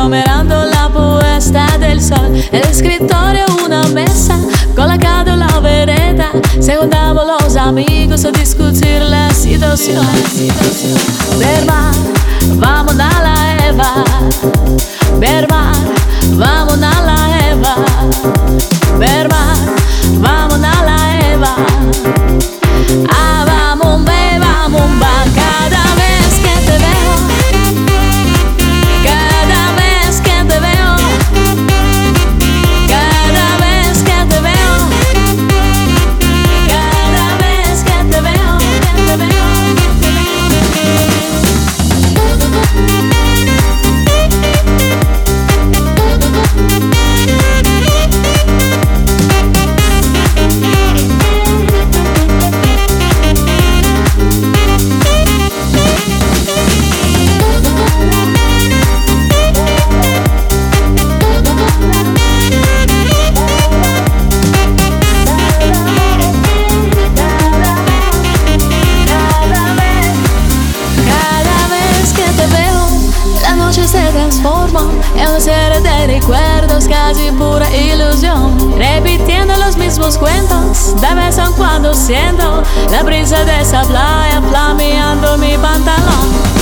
aglomerando la puesta del sol. El escritorio, una mesa, con la vereda. Se juntaban los amigos a discutere la situación. Bermar, vamos a la Eva. Bermar, vamos a la Eva. Bermar. mismos cuentos de vez en cuando siento la brisa de esa playa flameando mi pantalón.